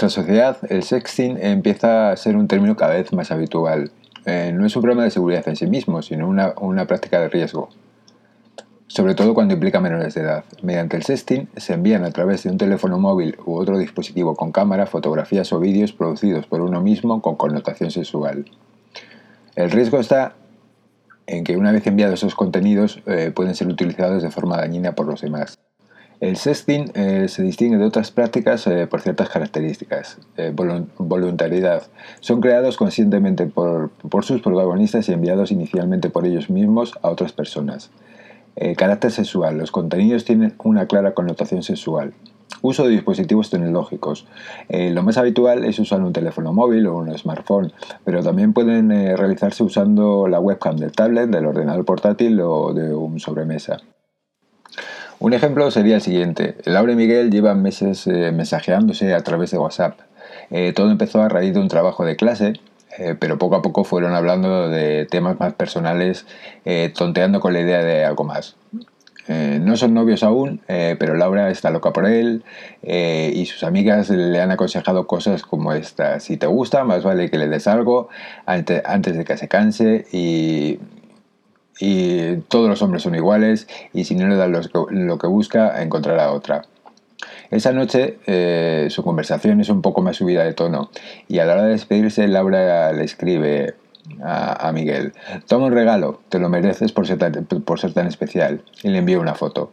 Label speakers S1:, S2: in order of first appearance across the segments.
S1: nuestra sociedad, el sexting empieza a ser un término cada vez más habitual. Eh, no es un problema de seguridad en sí mismo, sino una, una práctica de riesgo sobre todo cuando implica menores de edad. Mediante el sexting se envían a través de un teléfono móvil u otro dispositivo con cámara fotografías o vídeos producidos por uno mismo con connotación sexual. El riesgo está en que una vez enviados esos contenidos eh, pueden ser utilizados de forma dañina por los demás. El sexting eh, se distingue de otras prácticas eh, por ciertas características. voluntariedad. Son creados conscientemente por, por sus protagonistas y enviados inicialmente por ellos mismos a otras personas. Eh, carácter sexual. Los contenidos tienen una clara connotación sexual. Uso de dispositivos tecnológicos. Eh, lo más habitual es usar un teléfono móvil o un smartphone, pero también pueden eh, realizarse usando la webcam del tablet, del ordenador portátil o de un sobremesa. Un ejemplo sería el siguiente. Laura y Miguel llevan meses mensajeándose a través de WhatsApp. todo empezó a raíz de un trabajo de clase eh, pero poco a poco fueron hablando de temas más personales, eh, tonteando con la idea de algo más. Eh, no son novios aún, pero Laura está loca por él y sus amigas le han aconsejado cosas como esta. Si te gusta, más vale que le des algo antes, de que se canse y, todos los hombres son iguales y si no le das lo que busca, encontrará otra. Esa noche eh, su conversación es un poco más subida de tono y a la hora de despedirse Laura le escribe a, Miguel, toma un regalo, te lo mereces por ser, tan, por ser tan especial y le envía una foto.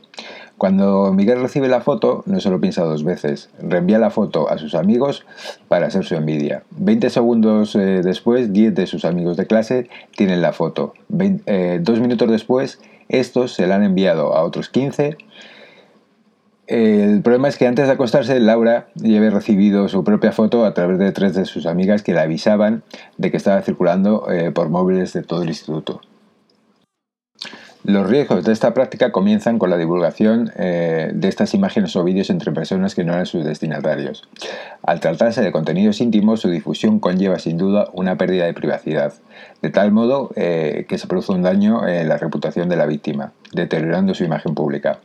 S1: Cuando Miguel recibe la foto, no se lo piensa dos veces. Reenvía la foto a sus amigos para hacer su envidia. 20 segundos eh, después, 10 de sus amigos de clase tienen la foto. Eh, dos minutos después, estos se la han enviado a otros 15 el problema es que antes de acostarse, Laura ya había recibido su propia foto a través de tres de sus amigas que la avisaban de que estaba circulando eh, por móviles de todo el instituto. Los riesgos de esta práctica comienzan con la divulgación eh, de estas imágenes o vídeos entre personas que no eran sus destinatarios. Al tratarse de contenidos íntimos, su difusión conlleva sin duda una pérdida de privacidad, de tal modo eh, que se produce un daño en la reputación de la víctima, deteriorando su imagen pública.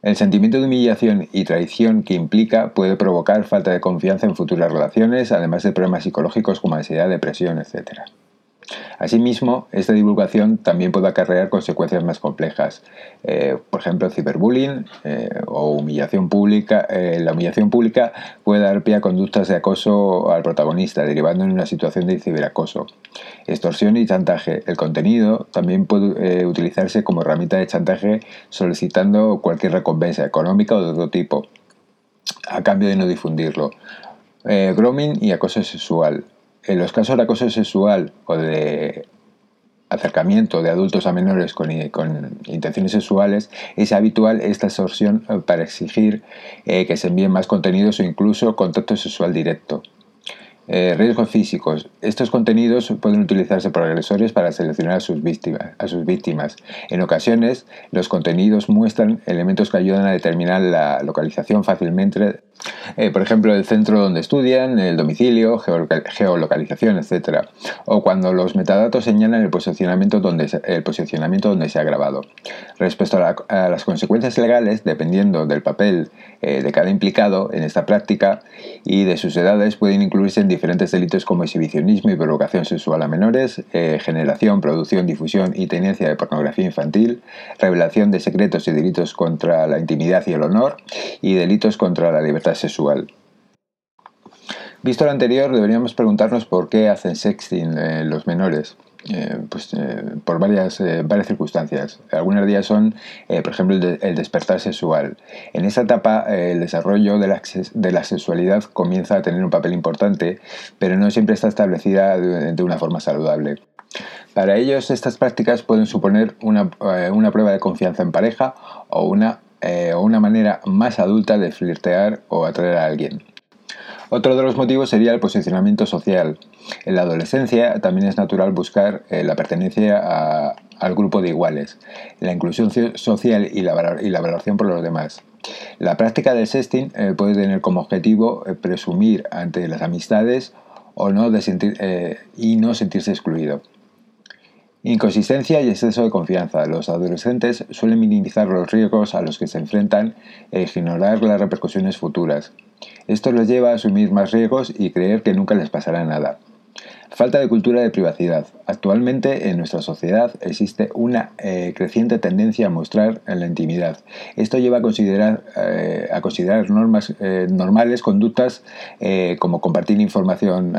S1: El sentimiento de humillación y traición que implica puede provocar falta de confianza en futuras relaciones, además de problemas psicológicos como ansiedad, depresión, etc. Asimismo, esta divulgación también puede acarrear consecuencias más complejas, eh, por ejemplo, ciberbullying eh, o humillación pública. Eh, la humillación pública puede dar pie a conductas de acoso al protagonista, derivando en una situación de ciberacoso. Extorsión y chantaje. El contenido también puede utilizarse como herramienta de chantaje solicitando cualquier recompensa económica o de otro tipo, a cambio de no difundirlo. grooming y acoso sexual. En los casos de acoso sexual o de acercamiento de adultos a menores con, intenciones sexuales, es habitual esta extorsión eh, para exigir eh, que se envíen más contenidos o incluso contacto sexual directo. Eh, riesgos físicos. Estos contenidos pueden utilizarse por agresores para seleccionar a sus víctimas. En ocasiones, los contenidos muestran elementos que ayudan a determinar la localización fácilmente eh, por ejemplo, el centro donde estudian, el domicilio, geolocalización, etc. O cuando los metadatos señalan el posicionamiento donde, el posicionamiento donde se ha grabado. Respecto a, las consecuencias legales, dependiendo del papel eh, de cada implicado en esta práctica y de sus edades, pueden incluirse en diferentes delitos como exhibicionismo y provocación sexual a menores, eh, generación, producción, difusión y tenencia de pornografía infantil, revelación de secretos y delitos contra la intimidad y el honor, y delitos contra la libertad sexual. Visto lo anterior, deberíamos preguntarnos por qué hacen sexting eh, los menores. Eh, pues eh, por varias, varias circunstancias. Algunas de ellas son, por ejemplo, el, despertar sexual. En esta etapa, el desarrollo de la, de la, sexualidad comienza a tener un papel importante, pero no siempre está establecida de, una forma saludable. Para ellos, estas prácticas pueden suponer una, una prueba de confianza en pareja o una eh, o una manera más adulta de flirtear o atraer a alguien. Otro de los motivos sería el posicionamiento social. En la adolescencia también es natural buscar eh, la pertenencia al grupo de iguales, la inclusión social y la, valoración por los demás. La práctica del sexting eh, puede tener como objetivo presumir ante las amistades o no y no sentirse excluido. Inconsistencia y exceso de confianza. Los adolescentes suelen minimizar los riesgos a los que se enfrentan e ignorar las repercusiones futuras. Esto los lleva a asumir más riesgos y creer que nunca les pasará nada. Falta de cultura de privacidad. Actualmente en nuestra sociedad existe una eh, creciente tendencia a mostrar la intimidad. Esto lleva a considerar, eh, normas, eh, normales conductas como compartir información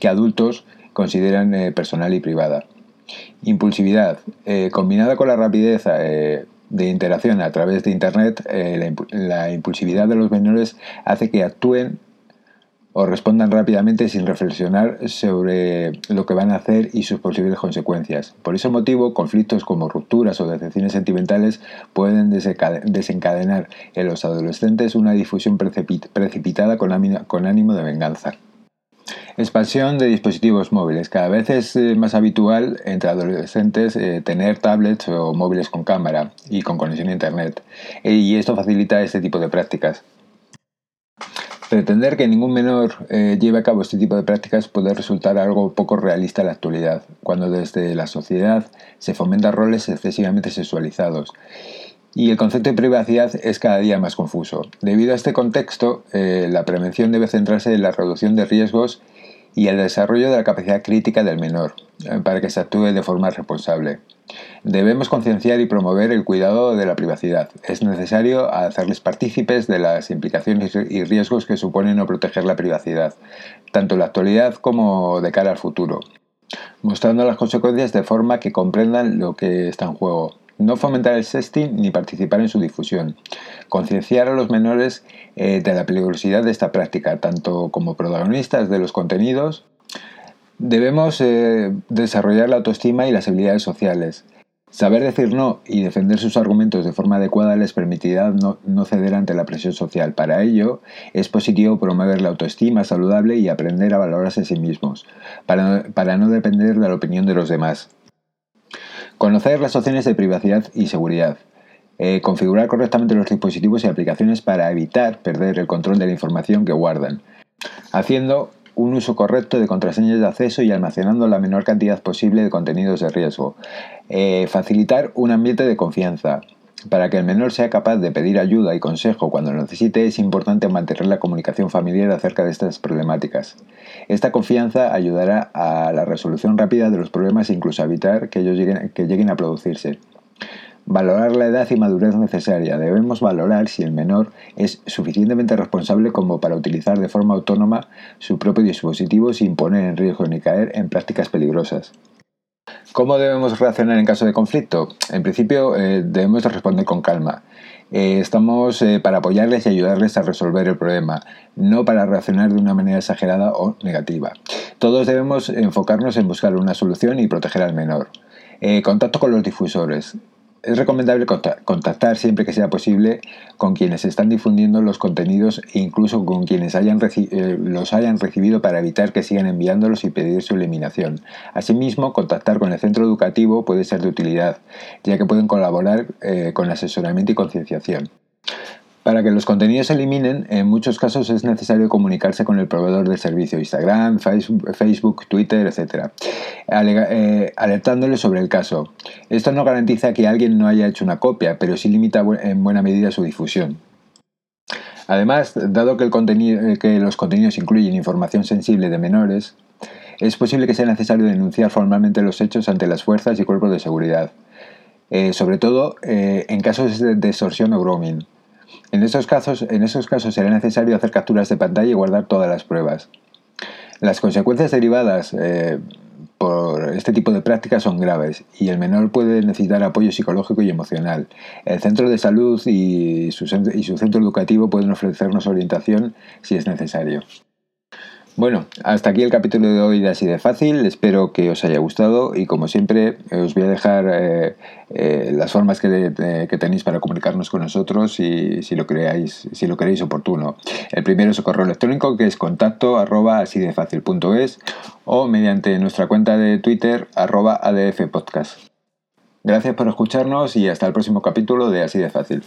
S1: que adultos consideran personal y privada. Impulsividad. combinada con la rapidez de interacción a través de Internet, la impulsividad de los menores hace que actúen o respondan rápidamente sin reflexionar sobre lo que van a hacer y sus posibles consecuencias. Por ese motivo, conflictos como rupturas o decepciones sentimentales pueden desencadenar en los adolescentes una difusión precipitada con ánimo de venganza. Expansión de dispositivos móviles. Cada vez es eh, más habitual entre adolescentes eh, tener tablets o móviles con cámara y con conexión a Internet. Y esto facilita este tipo de prácticas. Pretender que ningún menor eh, lleve a cabo este tipo de prácticas puede resultar algo poco realista en la actualidad, cuando desde la sociedad se fomentan roles excesivamente sexualizados y el concepto de privacidad es cada día más confuso. Debido a este contexto, eh, la prevención debe centrarse en la reducción de riesgos y el desarrollo de la capacidad crítica del menor, eh, para que se actúe de forma responsable. Debemos concienciar y promover el cuidado de la privacidad. Es necesario hacerles partícipes de las implicaciones y riesgos que supone no proteger la privacidad, tanto en la actualidad como de cara al futuro, mostrando las consecuencias de forma que comprendan lo que está en juego. No fomentar el sexting ni participar en su difusión. Concienciar a los menores eh, de la peligrosidad de esta práctica, tanto como protagonistas de los contenidos. Debemos eh, desarrollar la autoestima y las habilidades sociales. Saber decir no y defender sus argumentos de forma adecuada les permitirá no, ceder ante la presión social. Para ello, es positivo promover la autoestima saludable y aprender a valorarse a sí mismos, para no depender de la opinión de los demás. Conocer las opciones de privacidad y seguridad. Eh, configurar correctamente los dispositivos y aplicaciones para evitar perder el control de la información que guardan. Haciendo un uso correcto de contraseñas de acceso y almacenando la menor cantidad posible de contenidos de riesgo. Eh, facilitar un ambiente de confianza. Para que el menor sea capaz de pedir ayuda y consejo cuando lo necesite, es importante mantener la comunicación familiar acerca de estas problemáticas. Esta confianza ayudará a la resolución rápida de los problemas e incluso a evitar que ellos que lleguen a producirse. Valorar la edad y madurez necesaria. Debemos valorar si el menor es suficientemente responsable como para utilizar de forma autónoma su propio dispositivo sin poner en riesgo ni caer en prácticas peligrosas. ¿Cómo debemos reaccionar en caso de conflicto? En principio eh, debemos responder con calma. Eh, estamos eh, para apoyarles y ayudarles a resolver el problema, no para reaccionar de una manera exagerada o negativa. Todos debemos enfocarnos en buscar una solución y proteger al menor. contacto con los difusores es recomendable contactar siempre que sea posible con quienes están difundiendo los contenidos e incluso con quienes eh, los hayan recibido para evitar que sigan enviándolos y pedir su eliminación. Asimismo, contactar con el centro educativo puede ser de utilidad, ya que pueden colaborar eh, con asesoramiento y concienciación. Para que los contenidos se eliminen, en muchos casos es necesario comunicarse con el proveedor del servicio, Instagram, Facebook, Twitter, etc., eh, alertándole sobre el caso. Esto no garantiza que alguien no haya hecho una copia, pero sí limita en buena medida su difusión. Además, dado eh, que los contenidos incluyen información sensible de menores, es posible que sea necesario denunciar formalmente los hechos ante las fuerzas y cuerpos de seguridad, eh, sobre todo en casos de extorsión o grooming. En esos, casos, en esos casos será necesario hacer capturas de pantalla y guardar todas las pruebas. Las consecuencias derivadas eh, por este tipo de prácticas son graves y el menor puede necesitar apoyo psicológico y emocional. El centro de salud y su, y su centro educativo pueden ofrecernos orientación si es necesario. Bueno, hasta aquí el capítulo de hoy de Así de Fácil. Espero que os haya gustado y como siempre os voy a dejar eh, eh, las formas que, tenéis para comunicarnos con nosotros y si lo creáis, si lo queréis oportuno. El primero es el correo electrónico que es contacto arroba así de o mediante nuestra cuenta de Twitter arroba adfpodcast. Gracias por escucharnos y hasta el próximo capítulo de Así de Fácil.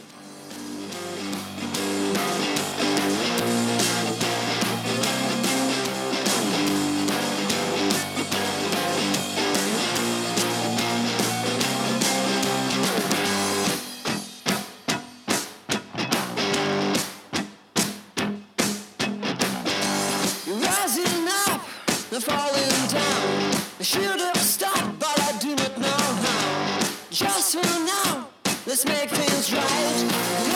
S2: Falling down. I should have stopped, but I do not know how. Just for now, let's make things right.